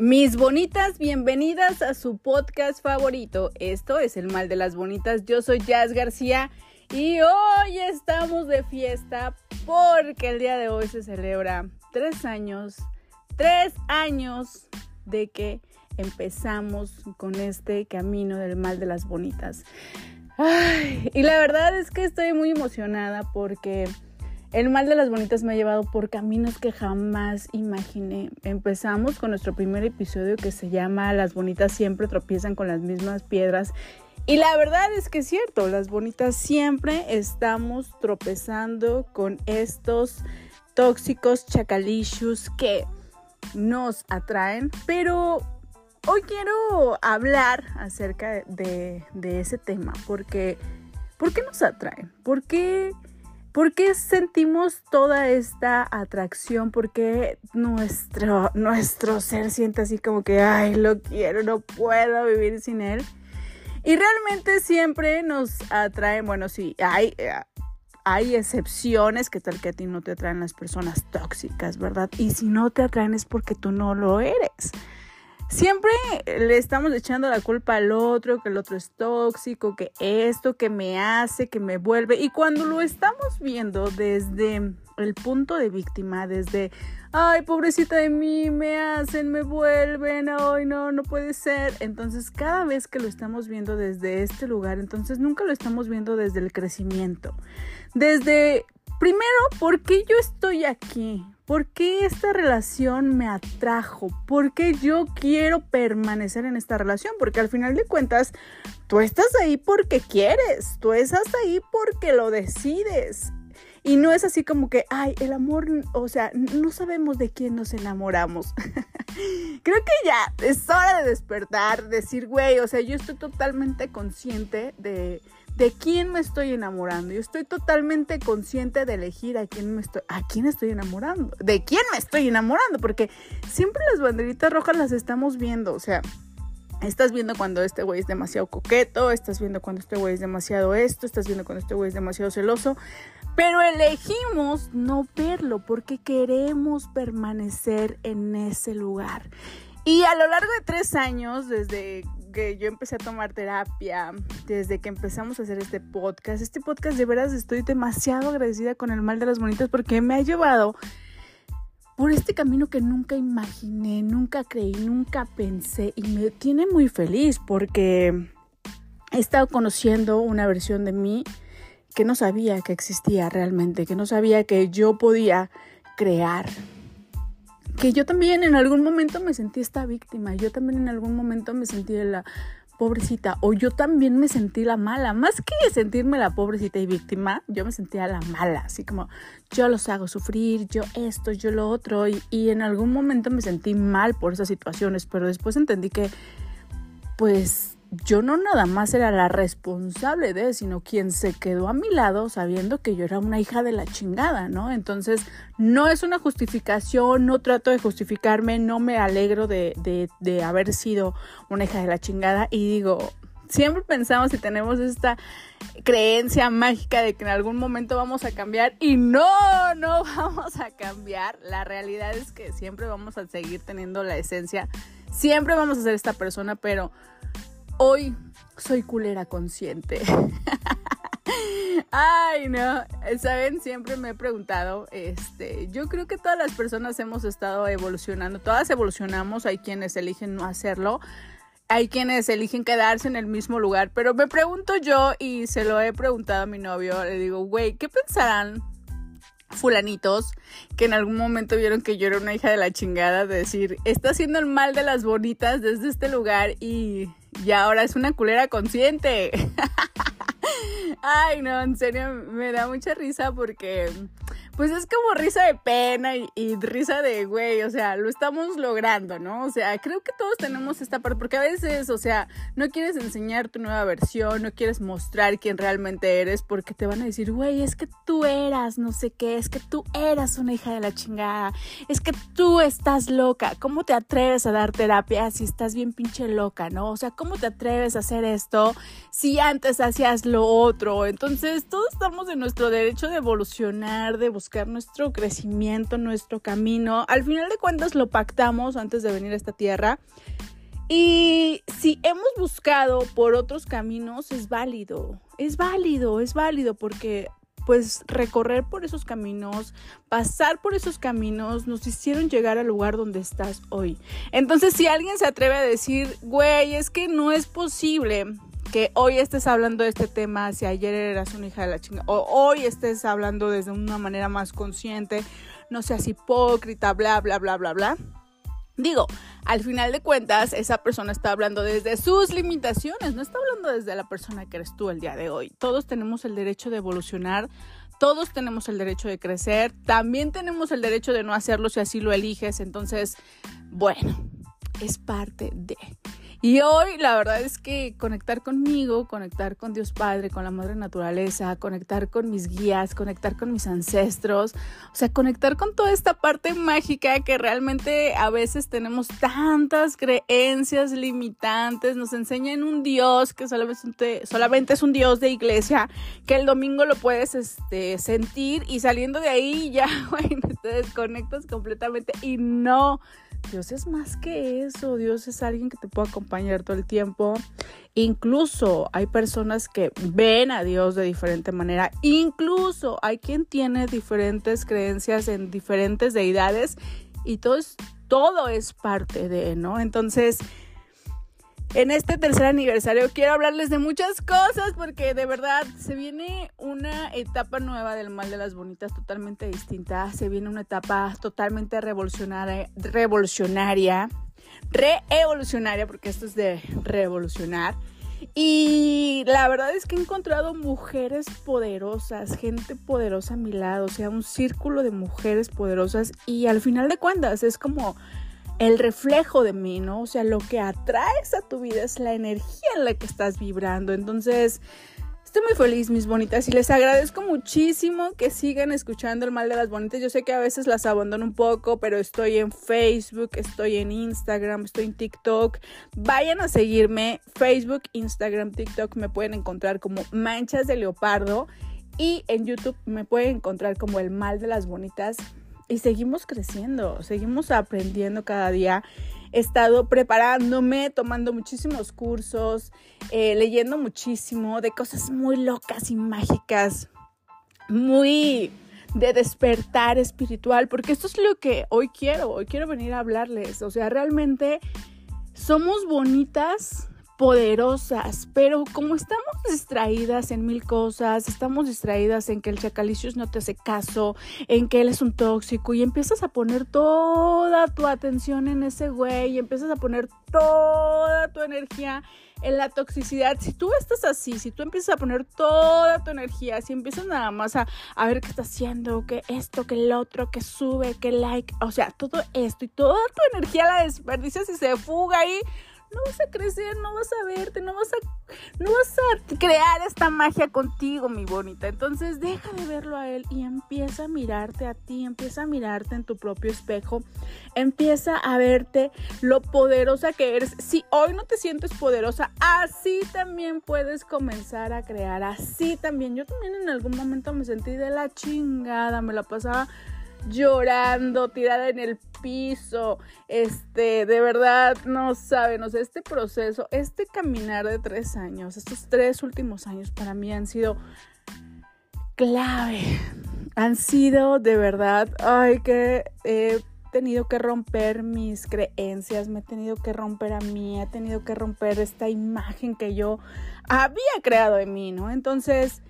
Mis bonitas, bienvenidas a su podcast favorito. Esto es El Mal de las Bonitas. Yo soy Jazz García y hoy estamos de fiesta porque el día de hoy se celebra tres años, tres años de que empezamos con este camino del Mal de las Bonitas. y la verdad es que estoy muy emocionada porque el mal de las bonitas me ha llevado por caminos que jamás imaginé. Empezamos con nuestro primer episodio que se llama Las bonitas siempre tropiezan con las mismas piedras. Y la verdad es que es cierto, las bonitas siempre estamos tropezando con estos tóxicos chacalicious que nos atraen. Pero hoy quiero hablar acerca de, de ese tema porque ¿por qué nos atraen? ¿Por qué? ¿Por qué sentimos toda esta atracción? ¿Por qué nuestro, nuestro ser siente así como que, ay, lo quiero, no puedo vivir sin él? Y realmente siempre nos atraen, bueno, sí, hay, hay excepciones que tal que a ti no te atraen las personas tóxicas, ¿verdad? Y si no te atraen es porque tú no lo eres siempre le estamos echando la culpa al otro, que el otro es tóxico, que esto, que me hace, que me vuelve. Y cuando lo estamos viendo desde el punto de víctima, desde, ay, pobrecita de mí, me hacen, me vuelven, ay, no, no puede ser. Entonces, cada vez que lo estamos viendo desde este lugar, entonces nunca lo estamos viendo desde el crecimiento. Desde, primero, ¿por qué yo estoy aquí? ¿Por qué esta relación me atrajo? ¿Por qué yo quiero permanecer en esta relación? Porque al final de cuentas, tú estás ahí porque quieres, tú estás ahí porque lo decides. Y no es así como que, ay, el amor, o sea, no sabemos de quién nos enamoramos. Creo que ya es hora de despertar, decir, güey, o sea, yo estoy totalmente consciente de, de quién me estoy enamorando. Yo estoy totalmente consciente de elegir a quién me estoy, a quién estoy enamorando, de quién me estoy enamorando, porque siempre las banderitas rojas las estamos viendo, o sea, estás viendo cuando este güey es demasiado coqueto, estás viendo cuando este güey es demasiado esto, estás viendo cuando este güey es demasiado celoso, pero elegimos no verlo porque queremos permanecer en ese lugar. Y a lo largo de tres años, desde que yo empecé a tomar terapia, desde que empezamos a hacer este podcast, este podcast de veras estoy demasiado agradecida con el mal de las bonitas porque me ha llevado por este camino que nunca imaginé, nunca creí, nunca pensé y me tiene muy feliz porque he estado conociendo una versión de mí que no sabía que existía realmente, que no sabía que yo podía crear que yo también en algún momento me sentí esta víctima, yo también en algún momento me sentí la pobrecita o yo también me sentí la mala, más que sentirme la pobrecita y víctima, yo me sentía la mala, así como yo los hago sufrir, yo esto, yo lo otro y, y en algún momento me sentí mal por esas situaciones, pero después entendí que pues yo no nada más era la responsable de, sino quien se quedó a mi lado sabiendo que yo era una hija de la chingada, ¿no? Entonces, no es una justificación, no trato de justificarme, no me alegro de, de, de haber sido una hija de la chingada y digo, siempre pensamos y tenemos esta creencia mágica de que en algún momento vamos a cambiar y no, no vamos a cambiar. La realidad es que siempre vamos a seguir teniendo la esencia, siempre vamos a ser esta persona, pero Hoy soy culera consciente. Ay, no, saben, siempre me he preguntado, este, yo creo que todas las personas hemos estado evolucionando, todas evolucionamos, hay quienes eligen no hacerlo, hay quienes eligen quedarse en el mismo lugar, pero me pregunto yo y se lo he preguntado a mi novio, le digo, güey, ¿qué pensarán fulanitos que en algún momento vieron que yo era una hija de la chingada de decir, está haciendo el mal de las bonitas desde este lugar y y ahora es una culera consciente. Ay, no, en serio, me da mucha risa porque pues es como risa de pena y, risa de güey, o sea, lo estamos logrando, ¿no? O sea, creo que todos tenemos esta parte, porque a veces, o sea, no quieres enseñar tu nueva versión, no quieres mostrar quién realmente eres, porque te van a decir, güey, es que tú eras no sé qué, es que tú eras una hija de la chingada, es que tú estás loca, ¿cómo te atreves a dar terapia si estás bien pinche loca, ¿no? O sea, ¿cómo te atreves a hacer esto si antes hacías lo otro? Entonces, todos estamos en nuestro derecho de evolucionar, de buscar nuestro crecimiento, nuestro camino. Al final de cuentas lo pactamos antes de venir a esta tierra. Y si hemos buscado por otros caminos, es válido, es válido, es válido porque pues recorrer por esos caminos, pasar por esos caminos, nos hicieron llegar al lugar donde estás hoy. Entonces, si alguien se atreve a decir, güey, es que no es posible que hoy estés hablando de este tema, si ayer eras una hija de la chingada, o hoy estés hablando desde una manera más consciente, no seas hipócrita, bla, bla, bla, bla, bla Digo, al final de cuentas, esa persona está hablando desde sus limitaciones, no está hablando desde la persona que eres tú el día de hoy. Todos tenemos el derecho de evolucionar, todos tenemos el derecho de crecer, también tenemos el derecho de no hacerlo si así lo eliges. Entonces, bueno, es parte de... Y hoy la verdad es que conectar conmigo, conectar con Dios Padre, con la Madre Naturaleza, conectar con mis guías, conectar con mis ancestros, o sea, conectar con toda esta parte mágica que realmente a veces tenemos tantas creencias limitantes, nos enseñan un Dios que solamente, solamente es un Dios de iglesia, que el domingo lo puedes este, sentir y saliendo de ahí ya, bueno, te desconectas completamente y no Dios es más que eso, Dios es alguien que te puede acompañar todo el tiempo. Incluso hay personas que ven a Dios de diferente manera. Incluso hay quien tiene diferentes creencias en diferentes deidades y todo es, todo es parte de, ¿no? Entonces, en este tercer aniversario quiero hablarles de muchas cosas porque de verdad se viene una etapa nueva del mal de las bonitas totalmente distinta. Se viene una etapa totalmente revolucionaria, revolucionaria, reevolucionaria porque esto es de revolucionar. Y la verdad es que he encontrado mujeres poderosas, gente poderosa a mi lado, o sea, un círculo de mujeres poderosas y al final de cuentas es como el reflejo de mí, ¿no? O sea, lo que atraes a tu vida es la energía en la que estás vibrando. Entonces, estoy muy feliz, mis bonitas, y les agradezco muchísimo que sigan escuchando el mal de las bonitas. Yo sé que a veces las abandono un poco, pero estoy en Facebook, estoy en Instagram, estoy en TikTok. Vayan a seguirme. Facebook, Instagram, TikTok me pueden encontrar como Manchas de Leopardo. Y en YouTube me pueden encontrar como el mal de las bonitas y seguimos creciendo, seguimos aprendiendo cada día. He estado preparándome, tomando muchísimos cursos, eh, leyendo muchísimo de cosas muy locas y mágicas, muy de despertar espiritual, porque esto es lo que hoy quiero, hoy quiero venir a hablarles. O sea, realmente somos bonitas poderosas, pero como estamos distraídas en mil cosas, estamos distraídas en que el chacalicious no te hace caso, en que él es un tóxico y empiezas a poner toda tu atención en ese güey y empiezas a poner toda tu energía en la toxicidad, si tú estás así, si tú empiezas a poner toda tu energía, si empiezas nada más a, a ver qué está haciendo, que esto, que el otro, que sube, que like, o sea, todo esto y toda tu energía la desperdicias y se fuga ahí, no vas a crecer, no vas a verte, no vas a, no vas a crear esta magia contigo, mi bonita. Entonces deja de verlo a él y empieza a mirarte a ti, empieza a mirarte en tu propio espejo, empieza a verte lo poderosa que eres. Si hoy no te sientes poderosa, así también puedes comenzar a crear, así también. Yo también en algún momento me sentí de la chingada, me la pasaba llorando, tirada en el piso, este, de verdad, no saben, o sea, este proceso, este caminar de tres años, estos tres últimos años para mí han sido clave, han sido de verdad, ay, que he tenido que romper mis creencias, me he tenido que romper a mí, he tenido que romper esta imagen que yo había creado de mí, ¿no? Entonces,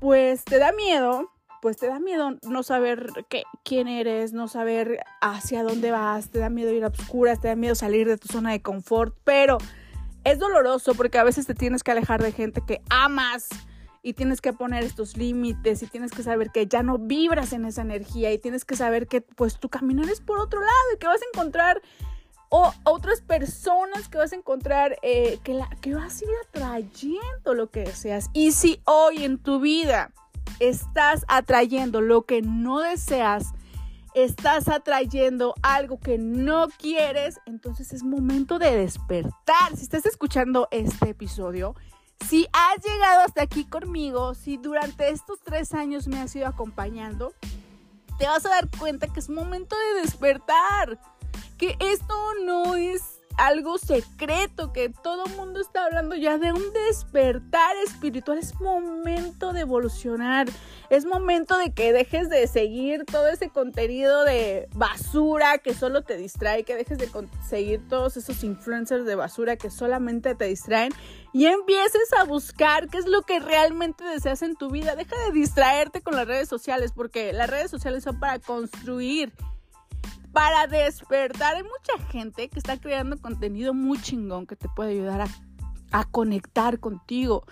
pues te da miedo, pues te da miedo no saber qué, quién eres, no saber hacia dónde vas, te da miedo ir a obscuras, te da miedo salir de tu zona de confort, pero es doloroso porque a veces te tienes que alejar de gente que amas y tienes que poner estos límites y tienes que saber que ya no vibras en esa energía y tienes que saber que pues tu caminar es por otro lado y que vas a encontrar o otras personas que vas a encontrar eh, que, la, que vas a ir atrayendo lo que deseas. Y si hoy en tu vida estás atrayendo lo que no deseas, estás atrayendo algo que no quieres, entonces es momento de despertar. Si estás escuchando este episodio, si has llegado hasta aquí conmigo, si durante estos tres años me has ido acompañando, te vas a dar cuenta que es momento de despertar, que esto no es algo secreto que todo el mundo está hablando ya de un despertar espiritual. Es momento de evolucionar. Es momento de que dejes de seguir todo ese contenido de basura que solo te distrae, que dejes de seguir todos esos influencers de basura que solamente te distraen y empieces a buscar qué es lo que realmente deseas en tu vida. Deja de distraerte con las redes sociales porque las redes sociales son para construir para despertar. Hay mucha gente que está creando contenido muy chingón que te puede ayudar a, conectar contigo.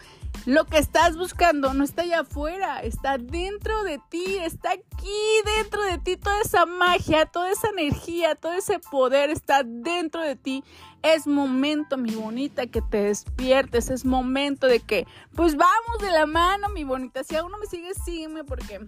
Lo que estás buscando no está allá afuera, está dentro de ti, está aquí dentro de ti. Toda esa magia, toda esa energía, todo ese poder está dentro de ti. Es momento, mi bonita, que te despiertes. Es momento de que, pues vamos de la mano, mi bonita. Si aún no me sigues, sígueme porque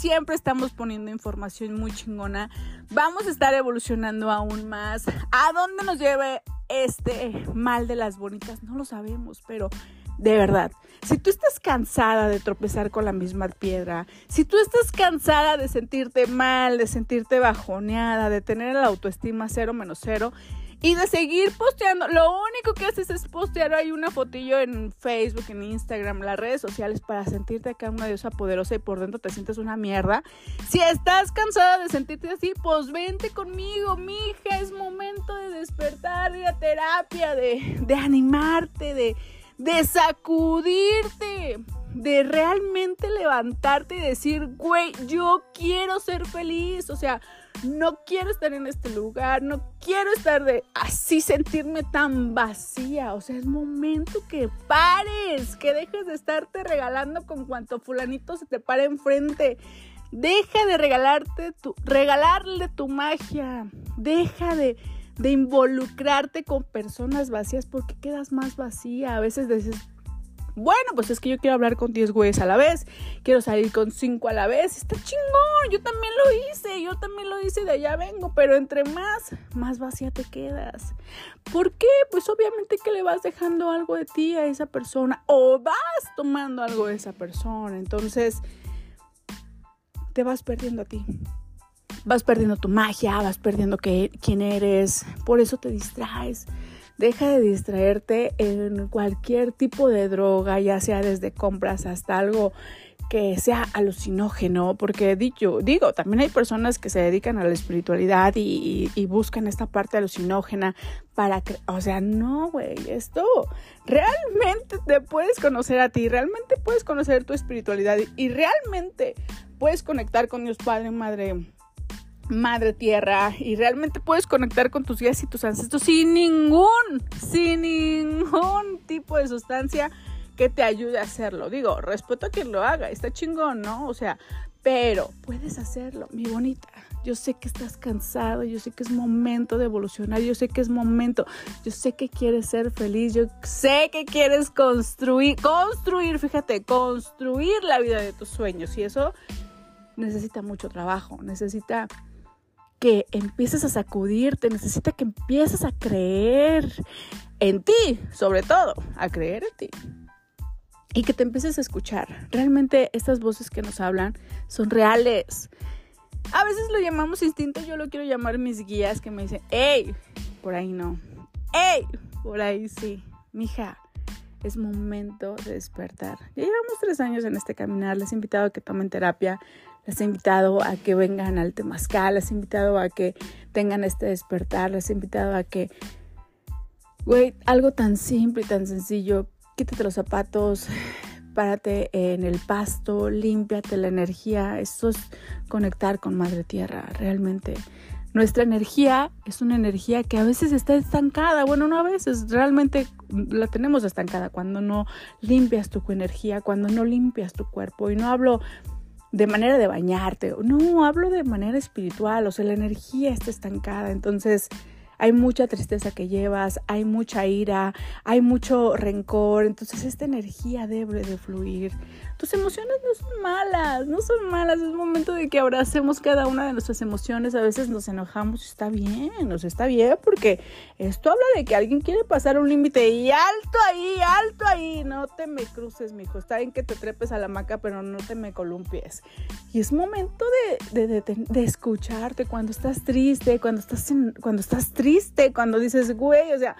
siempre estamos poniendo información muy chingona. Vamos a estar evolucionando aún más. ¿A dónde nos lleve este mal de las bonitas? No lo sabemos, pero de verdad, si tú estás cansada de tropezar con la misma piedra, si tú estás cansada de sentirte mal, de sentirte bajoneada, de tener la autoestima cero menos cero, y de seguir posteando. Lo único que haces es postear ahí una fotillo en Facebook, en Instagram, las redes sociales para sentirte acá una diosa poderosa y por dentro te sientes una mierda. Si estás cansada de sentirte así, pues vente conmigo, mija. Es momento de despertar, de ir a terapia, de, de animarte, de, de sacudirte de realmente levantarte y decir, güey, yo quiero ser feliz, o sea, no quiero estar en este lugar, no quiero estar de así sentirme tan vacía. O sea, es momento que pares, que dejes de estarte regalando con cuanto fulanito se te pare enfrente. Deja de regalarte tu, regalarle tu magia. Deja de, de involucrarte con personas vacías porque quedas más vacía. A veces dices, bueno, pues es que yo quiero hablar con 10 güeyes a la vez, quiero salir con 5 a la vez, está chingón, yo también lo hice, yo también lo hice, de allá vengo, pero entre más, más vacía te quedas. ¿Por qué? Pues obviamente que le vas dejando algo de ti a esa persona o vas tomando algo de esa persona, entonces te vas perdiendo a ti. Vas perdiendo tu magia, vas perdiendo que, quién eres, por eso te distraes. Deja de distraerte en cualquier tipo de droga, ya sea desde compras hasta algo que sea alucinógeno, porque dicho, digo, también hay personas que se dedican a la espiritualidad y, buscan esta parte alucinógena para que, o sea, no, güey, esto realmente te puedes conocer a ti, realmente puedes conocer tu espiritualidad y realmente puedes conectar con Dios Padre, Madre, madre tierra y realmente puedes conectar con tus guías y tus ancestros sin ningún, sin ningún tipo de sustancia que te ayude a hacerlo. Digo, respeto a quien lo haga, está chingón, ¿no? O sea, pero puedes hacerlo, mi bonita. Yo sé que estás cansado, yo sé que es momento de evolucionar, yo sé que es momento, yo sé que quieres ser feliz, yo sé que quieres construir, construir, fíjate, construir la vida de tus sueños y eso necesita mucho trabajo, necesita que empieces a sacudirte, necesita que empieces a creer en ti, sobre todo, a creer en ti. Y que te empieces a escuchar. Realmente estas voces que nos hablan son reales. A veces lo llamamos instinto, yo lo quiero llamar mis guías que me dicen, hey, por ahí no. Hey, por ahí sí. Mija, es momento de despertar. Ya llevamos tres años en este caminar, les he invitado a que tomen terapia, les he invitado a que vengan al Temazcal, les he invitado a que tengan este despertar, les he invitado a que, güey, algo tan simple y tan sencillo, quítate los zapatos, párate en el pasto, límpiate la energía, eso es conectar con Madre Tierra, realmente. Nuestra energía es una energía que a veces está estancada, bueno, no a veces, realmente la tenemos estancada cuando no limpias tu energía, cuando no limpias tu cuerpo. Y no hablo de manera de bañarte. No, hablo de manera espiritual, o sea, la energía está estancada. Entonces, hay mucha tristeza que llevas, hay mucha ira, hay mucho rencor, entonces esta energía debe de fluir. Tus emociones no son malas, no son malas, es momento de que abracemos cada una de nuestras emociones, a veces nos enojamos, está bien, nos está bien, porque esto habla de que alguien quiere pasar un límite y alto ahí, alto ahí, no te me cruces, mijo, está bien que te trepes a la maca, pero no te me columpies. Y es momento de, escucharte cuando estás triste, cuando estás, cuando estás triste, cuando dices, güey, o sea,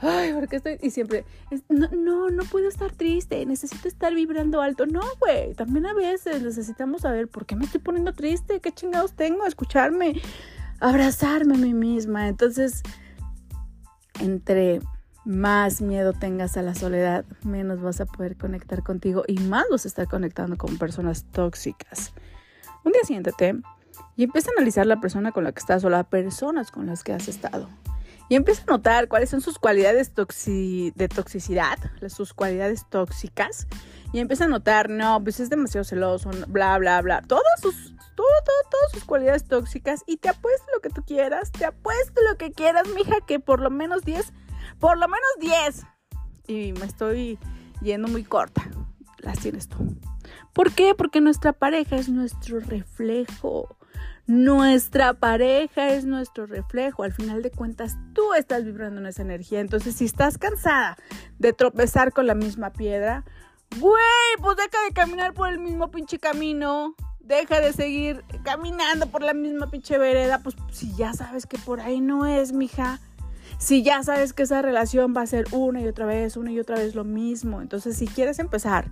ay, ¿por qué estoy? Y siempre, no, no, no puedo estar triste, necesito estar vibrando alto. No, güey, también a veces necesitamos saber por qué me estoy poniendo triste, qué chingados tengo, escucharme, abrazarme a mí misma. Entonces, entre más miedo tengas a la soledad, menos vas a poder conectar contigo y más vas a estar conectando con personas tóxicas. Un día siéntate y empieza a analizar la persona con la que estás o las personas con las que has estado. Y empieza a notar cuáles son sus cualidades de toxicidad, sus cualidades tóxicas. Y empieza a notar, no, pues es demasiado celoso, bla, bla, bla. Todas sus, todo, todas sus cualidades tóxicas. Y te apuesto lo que tú quieras, te apuesto lo que quieras, mija, que por lo menos 10 por lo menos 10. Y me estoy yendo muy corta. Las tienes tú. ¿Por qué? Porque nuestra pareja es nuestro reflejo. Nuestra pareja es nuestro reflejo. Al final de cuentas, tú estás vibrando en esa energía. Entonces, si estás cansada de tropezar con la misma piedra, güey, pues deja de caminar por el mismo pinche camino. Deja de seguir caminando por la misma pinche vereda. Pues si ya sabes que por ahí no es, mija si ya sabes que esa relación va a ser una y otra vez, una y otra vez lo mismo, entonces si quieres empezar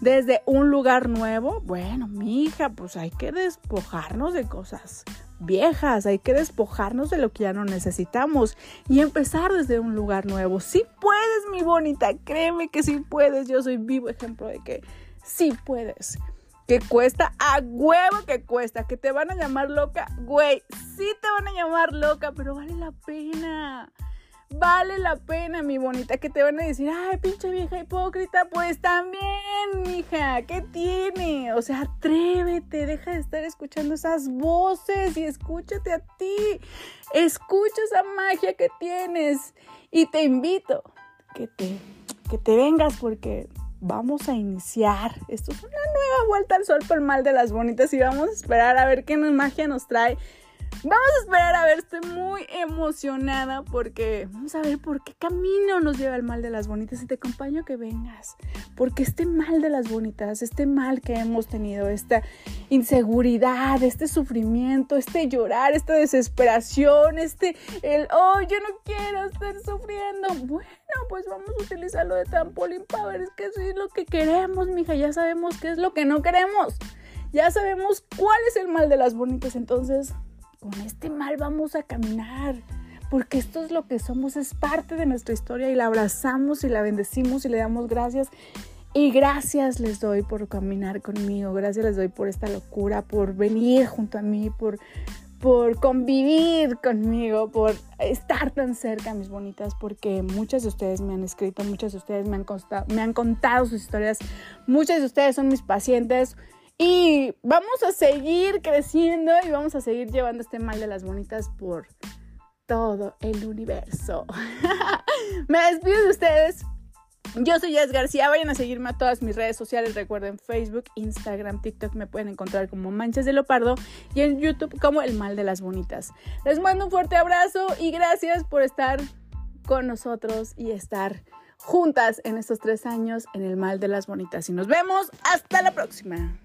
desde un lugar nuevo, bueno, mija, pues hay que despojarnos de cosas viejas, hay que despojarnos de lo que ya no necesitamos y empezar desde un lugar nuevo. Si puedes, mi bonita, créeme que sí puedes. Yo soy vivo ejemplo de que sí puedes. Que cuesta, a huevo que cuesta, que te van a llamar loca, güey, sí te van a llamar loca, pero vale la pena. Vale la pena, mi bonita, que te van a decir, ay, pinche vieja hipócrita, pues también, mija, ¿qué tiene? O sea, atrévete, deja de estar escuchando esas voces y escúchate a ti. Escucha esa magia que tienes y te invito que te, que te vengas porque vamos a iniciar. Esto es una nueva vuelta al sol por mal de las bonitas y vamos a esperar a ver qué magia nos trae Vamos a esperar a ver, estoy muy emocionada porque vamos a ver por qué camino nos lleva el mal de las bonitas y te acompaño que vengas. Porque este mal de las bonitas, este mal que hemos tenido, esta inseguridad, este sufrimiento, este llorar, esta desesperación, este, el, oh, yo no quiero estar sufriendo. Bueno, pues vamos a utilizarlo de trampolín para ver qué es lo que queremos, mija. Ya sabemos qué es lo que no queremos. Ya sabemos cuál es el mal de las bonitas, entonces con este mal vamos a caminar. Porque esto es lo que somos, es parte de nuestra historia y la abrazamos y la bendecimos y le damos gracias. Y gracias les doy por caminar conmigo, gracias les doy por esta locura, por venir junto a mí, por, por convivir conmigo, por estar tan cerca, mis bonitas, porque muchas de ustedes me han escrito, muchas de ustedes me han, me han contado sus historias, muchas de ustedes son mis pacientes. Y vamos a seguir creciendo y vamos a seguir llevando este mal de las bonitas por todo el universo. Me despido de ustedes. Yo soy Jess García, vayan a seguirme a todas mis redes sociales, recuerden Facebook, Instagram, TikTok, me pueden encontrar como Manchas de Leopardo y en YouTube como El Mal de las Bonitas. Les mando un fuerte abrazo y gracias por estar con nosotros y estar juntas en estos tres años en El Mal de las Bonitas. Y nos vemos hasta la próxima.